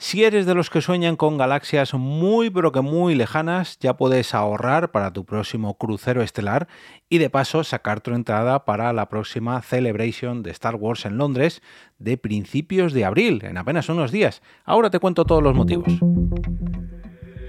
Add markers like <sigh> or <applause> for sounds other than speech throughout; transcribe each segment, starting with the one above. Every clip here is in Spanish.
Si eres de los que sueñan con galaxias muy pero que muy lejanas, ya puedes ahorrar para tu próximo crucero estelar y de paso sacar tu entrada para la próxima Celebration de Star Wars en Londres de principios de abril, en apenas unos días. Ahora te cuento todos los motivos.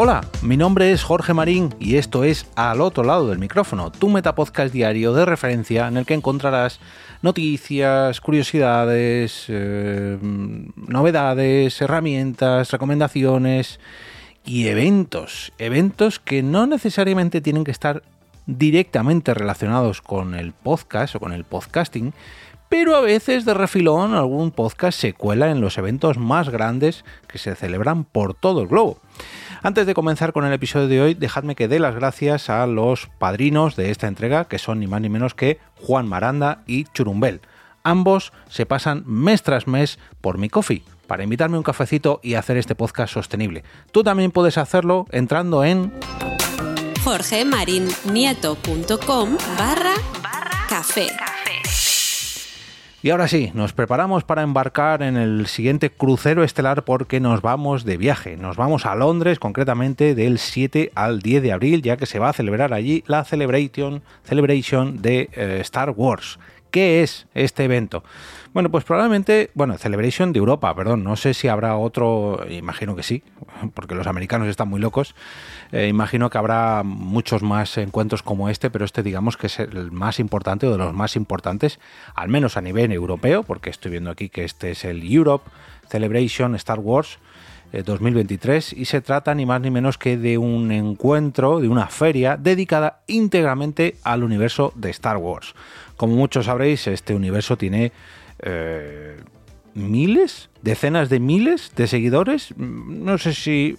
Hola, mi nombre es Jorge Marín y esto es Al otro lado del micrófono, tu metapodcast diario de referencia en el que encontrarás noticias, curiosidades, eh, novedades, herramientas, recomendaciones y eventos. Eventos que no necesariamente tienen que estar directamente relacionados con el podcast o con el podcasting, pero a veces de refilón algún podcast se cuela en los eventos más grandes que se celebran por todo el globo. Antes de comenzar con el episodio de hoy, dejadme que dé las gracias a los padrinos de esta entrega, que son ni más ni menos que Juan Maranda y Churumbel. Ambos se pasan mes tras mes por mi coffee para invitarme un cafecito y hacer este podcast sostenible. Tú también puedes hacerlo entrando en jorgemarinieto.com barra café. Y ahora sí, nos preparamos para embarcar en el siguiente crucero estelar porque nos vamos de viaje. Nos vamos a Londres, concretamente del 7 al 10 de abril, ya que se va a celebrar allí la Celebration, celebration de eh, Star Wars. ¿Qué es este evento? Bueno, pues probablemente, bueno, Celebration de Europa, perdón, no sé si habrá otro, imagino que sí, <laughs> porque los americanos están muy locos, eh, imagino que habrá muchos más encuentros como este, pero este digamos que es el más importante o de los más importantes, al menos a nivel europeo, porque estoy viendo aquí que este es el Europe Celebration Star Wars, 2023 eh, y se trata ni más ni menos que de un encuentro, de una feria dedicada íntegramente al universo de Star Wars. Como muchos sabréis, este universo tiene eh, miles, decenas de miles de seguidores, no sé si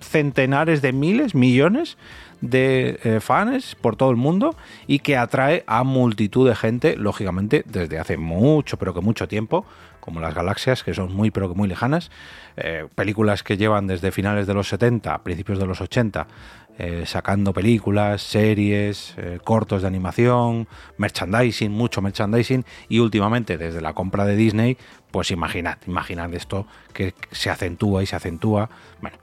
centenares de miles, millones de eh, fans por todo el mundo y que atrae a multitud de gente, lógicamente, desde hace mucho, pero que mucho tiempo, como las galaxias, que son muy, pero que muy lejanas, eh, películas que llevan desde finales de los 70, principios de los 80, eh, sacando películas, series, cortos de animación, merchandising, mucho merchandising y últimamente desde la compra de Disney, pues imaginad, imaginad esto que se acentúa y se acentúa. Bueno,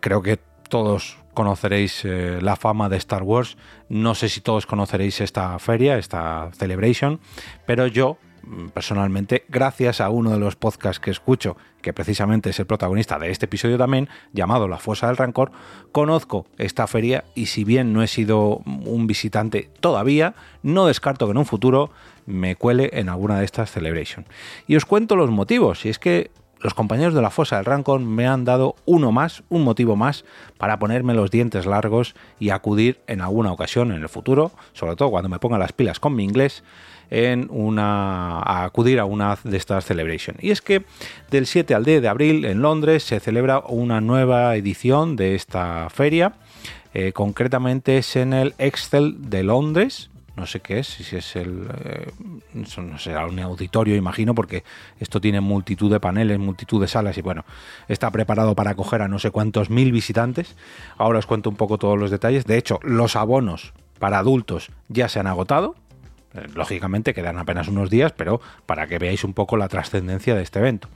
creo que todos conoceréis la fama de Star Wars. No sé si todos conoceréis esta feria, esta celebration, pero yo Mm, personalmente, gracias a uno de los podcasts que escucho, que precisamente es el protagonista de este episodio también, llamado La Fosa del Rancor, conozco esta feria y si bien no he sido un visitante todavía, no descarto que en un futuro me cuele en alguna de estas celebrations. Y os cuento los motivos, y es que los compañeros de la fosa del Rancor me han dado uno más, un motivo más para ponerme los dientes largos y acudir en alguna ocasión en el futuro, sobre todo cuando me ponga las pilas con mi inglés, en una, a acudir a una de estas celebrations. Y es que del 7 al 10 de abril en Londres se celebra una nueva edición de esta feria. Eh, concretamente es en el Excel de Londres, no sé qué es, si es el. Eh, no será un auditorio, imagino, porque esto tiene multitud de paneles, multitud de salas y bueno, está preparado para acoger a no sé cuántos mil visitantes. Ahora os cuento un poco todos los detalles. De hecho, los abonos para adultos ya se han agotado. Eh, lógicamente quedan apenas unos días, pero para que veáis un poco la trascendencia de este evento.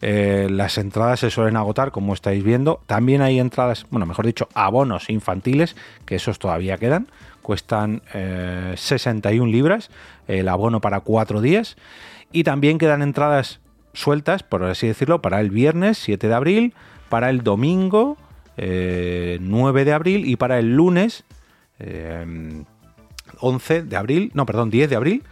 Eh, las entradas se suelen agotar, como estáis viendo. También hay entradas, bueno, mejor dicho, abonos infantiles, que esos todavía quedan. Cuestan 61 eh, libras el abono para cuatro días. Y también quedan entradas sueltas, por así decirlo, para el viernes 7 de abril, para el domingo 9 de abril y para el lunes 11 de abril, no, perdón, 10 de abril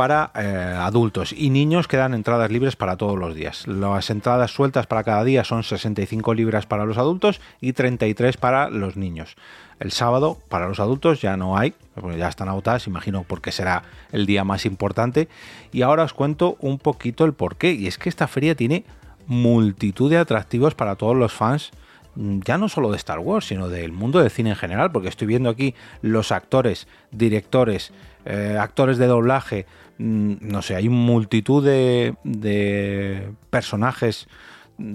para eh, adultos y niños quedan entradas libres para todos los días. Las entradas sueltas para cada día son 65 libras para los adultos y 33 para los niños. El sábado para los adultos ya no hay, ya están agotadas, imagino porque será el día más importante. Y ahora os cuento un poquito el porqué. Y es que esta feria tiene multitud de atractivos para todos los fans Mm, ya no solo de Star Wars, sino del mundo del cine en general, porque estoy viendo aquí los actores, directores, eh, actores de doblaje, mm, no sé, hay multitud de, personajes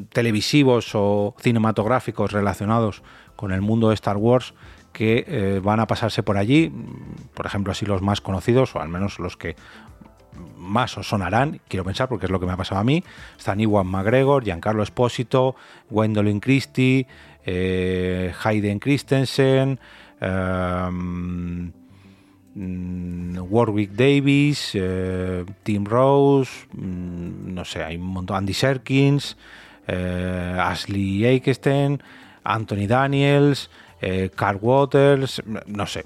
televisivos o cinematográficos relacionados con el mundo de Star Wars que eh, van a pasarse por allí, por ejemplo, así los más conocidos, o al menos los que más os sonarán, quiero pensar, porque es lo que me ha pasado a mí, están Iwan McGregor, Giancarlo Espósito, Gwendolyn Christie, eh, Hayden Christensen, em, mm, Warwick Davis, eh, Tim Rose, mm, no sé, hay un montón, Andy Serkins, eh, Ashley Eikestein, Anthony Daniels, eh, Carl Waters, no sé.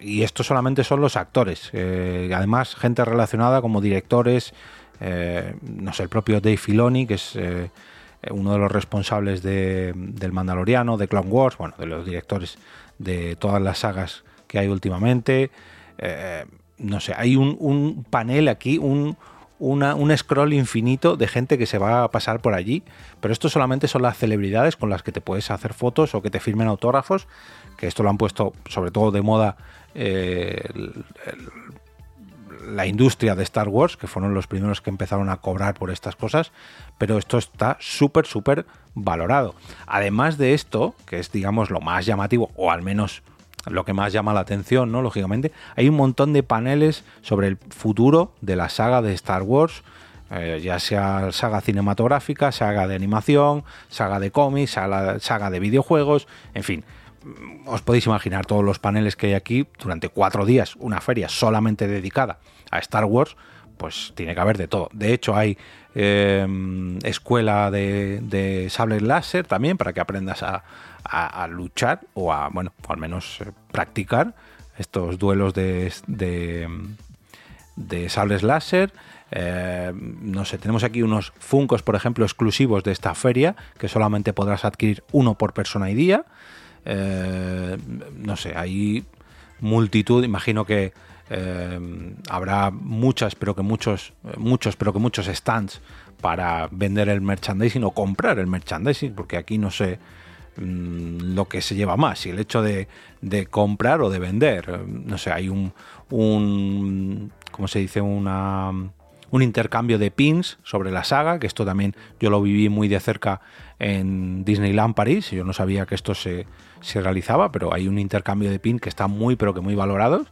Y estos solamente son los actores. además, gente relacionada como directores, no sé, el propio Dave Filoni, que es uno de los responsables de, del Mandaloriano, de Clone Wars, bueno, de los directores de todas las sagas que hay últimamente. No sé, hay un, un panel aquí, un, un scroll infinito de gente que se va a pasar por allí, pero esto solamente son las celebridades con las que te puedes hacer fotos o que te firmen autógrafos, que esto lo han puesto sobre todo de moda eh, la industria de Star Wars, que fueron los primeros que empezaron a cobrar por estas cosas, pero esto está súper, súper valorado. Además de esto, que es digamos lo más llamativo, o al menos lo que más llama la atención, ¿no? Lógicamente, hay un montón de paneles sobre el futuro de la saga de Star Wars, eh, ya sea saga cinematográfica, saga de animación, saga de cómics, saga, saga de videojuegos, en fin. Os podéis imaginar todos los paneles que hay aquí durante cuatro días, una feria solamente dedicada a Star Wars, pues tiene que haber de todo. De hecho, hay eh, escuela de, sables láser también para que aprendas a, luchar o a, bueno, al menos eh, practicar estos duelos de, de, sables láser. Eh, no sé, tenemos aquí unos Funcos, por ejemplo, exclusivos de esta feria, que solamente podrás adquirir uno por persona y día. No sé, hay multitud, imagino que habrá muchas, pero que muchos, muchos, pero que muchos stands para vender el merchandising o comprar el merchandising, porque aquí no sé Mm, lo que se lleva más, y el hecho de, comprar o de vender. No sé, hay un, un ¿cómo se dice? Una, un intercambio de pins sobre la saga, que esto también yo lo viví muy de cerca en Disneyland París, yo no sabía que esto se, se realizaba, pero hay un intercambio de pins que está muy, pero que muy valorados.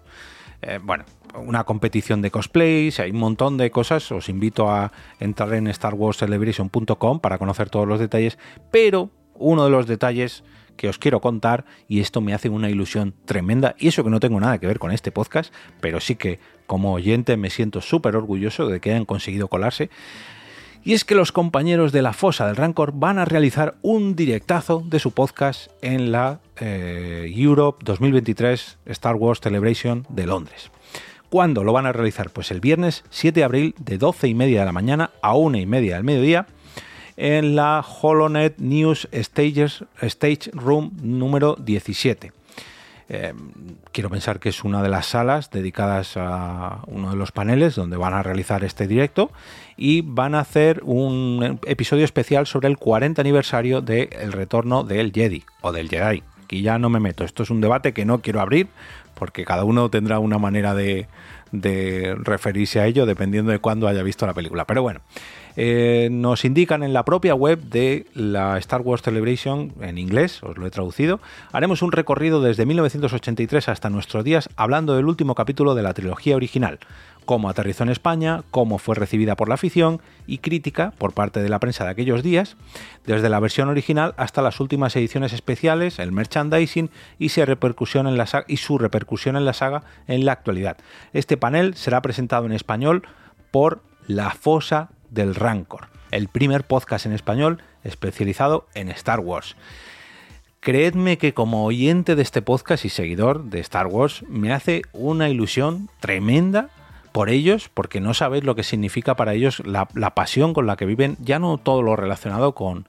Eh, bueno, una competición de cosplays, hay un montón de cosas. Os invito a entrar en StarWarsCelebration.com para conocer todos los detalles, pero uno de los detalles que os quiero contar y esto me hace una ilusión tremenda y eso que no tengo nada que ver con este podcast, pero sí que como oyente me siento súper orgulloso de que hayan conseguido colarse. Y es que los compañeros de la Fosa del Rancor van a realizar un directazo de su podcast en la eh, Europe 2023 Star Wars Celebration de Londres. ¿Cuándo lo van a realizar? Pues el viernes 7 de abril de 12 y media de la mañana a 1 y media del mediodía en la HoloNet News Stage Room número 17. Eh, quiero pensar que es una de las salas dedicadas a uno de los paneles donde van a realizar este directo y van a hacer un episodio especial sobre el 40 aniversario del retorno del Jedi o del Jedi. Aquí ya no me meto, esto es un debate que no quiero abrir porque cada uno tendrá una manera de, de referirse a ello dependiendo de cuándo haya visto la película. Pero bueno, eh, nos indican en la propia web de la Star Wars Celebration, en inglés, os lo he traducido, haremos un recorrido desde 1983 hasta nuestros días hablando del último capítulo de la trilogía original, cómo aterrizó en España, cómo fue recibida por la afición y crítica por parte de la prensa de aquellos días, desde la versión original hasta las últimas ediciones especiales, el merchandising y, su repercusión en la saga, y su repercusión en la saga en la actualidad. Este panel será presentado en español por La Fosa del Rancor, el primer podcast en español especializado en Star Wars. Creedme que como oyente de este podcast y seguidor de Star Wars me hace una ilusión tremenda por ellos, porque no sabéis lo que significa para ellos la, pasión con la que viven, ya no todo lo relacionado con,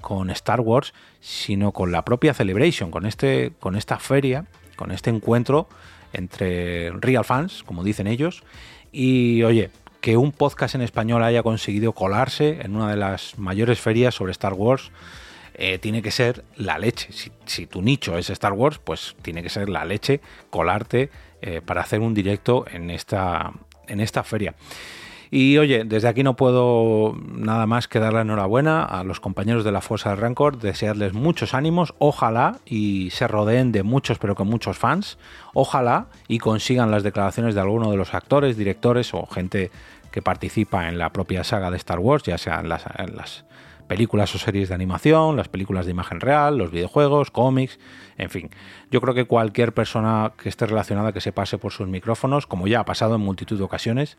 con Star Wars, sino con la propia Celebration, con, este, con esta feria, con este encuentro entre real fans, como dicen ellos, y oye, que un podcast en español haya conseguido colarse en una de las mayores ferias sobre Star Wars eh, tiene que ser la leche. Si, tu nicho es Star Wars, pues tiene que ser la leche, colarte eh, para hacer un directo en esta, en esta feria. Y oye, desde aquí no puedo nada más que dar la enhorabuena a los compañeros de la Fuerza del Rancor, desearles muchos ánimos, ojalá y se rodeen de muchos, pero con muchos fans, ojalá y consigan las declaraciones de alguno de los actores, directores o gente que participa en la propia saga de Star Wars, ya sea en las, en las películas o series de animación, las películas de imagen real, los videojuegos, cómics, en fin. Yo creo que cualquier persona que esté relacionada que se pase por sus micrófonos, como ya ha pasado en multitud de ocasiones,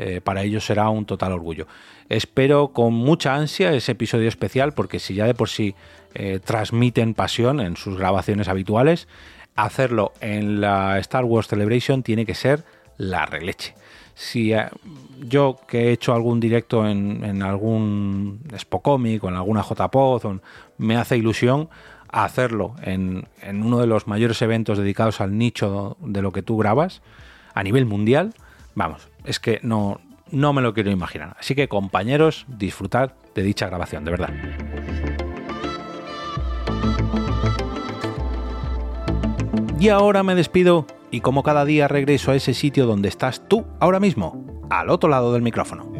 eh, para ellos será un total orgullo. Espero con mucha ansia ese episodio especial porque si ya de por sí eh, transmiten pasión en sus grabaciones habituales, hacerlo en la Star Wars Celebration tiene que ser la releche. Si eh, yo que he hecho algún directo en, algún Spocomic o en alguna JPod, me hace ilusión hacerlo en, en uno de los mayores eventos dedicados al nicho de lo que tú grabas a nivel mundial, vamos, es que no, no me lo quiero imaginar. Así que compañeros, disfrutad de dicha grabación, de verdad. Y ahora me despido y como cada día regreso a ese sitio donde estás tú ahora mismo, al otro lado del micrófono.